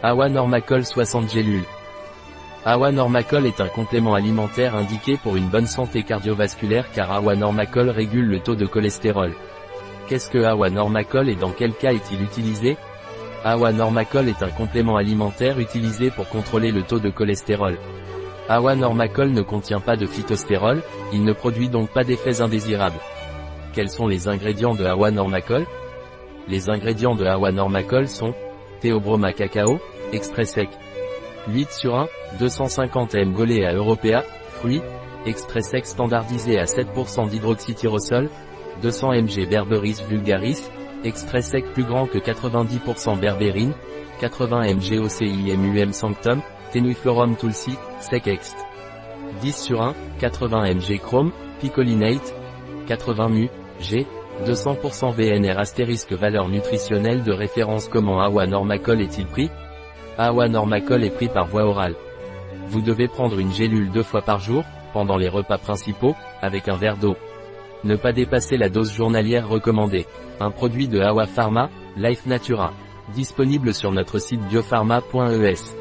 Awa Normacol 60 gélules. Awa Normacol est un complément alimentaire indiqué pour une bonne santé cardiovasculaire car Awa Normacol régule le taux de cholestérol. Qu'est-ce que Awa Normacol et dans quel cas est-il utilisé? Awa Normacol est un complément alimentaire utilisé pour contrôler le taux de cholestérol. Awa Normacol ne contient pas de phytostérol, il ne produit donc pas d'effets indésirables. Quels sont les ingrédients de Awa Normacol Les ingrédients de Awa Normacol sont Théobroma cacao, extrait sec. 8 sur 1, 250 m à européa, fruits, extrait sec standardisé à 7% d'hydroxytyrosol, 200 mg berberis vulgaris, extrait sec plus grand que 90% berbérine, 80 mg OCIMUM sanctum, Tenuiflorum tulsi, sec ext. 10 sur 1, 80 mg chrome, picolinate, 80 mu, G, 200% VNR astérisque valeur nutritionnelle de référence comment Awa Normacol est-il pris? Awa Normacol est pris par voie orale. Vous devez prendre une gélule deux fois par jour, pendant les repas principaux, avec un verre d'eau. Ne pas dépasser la dose journalière recommandée. Un produit de Awa Pharma, Life Natura. Disponible sur notre site biopharma.es.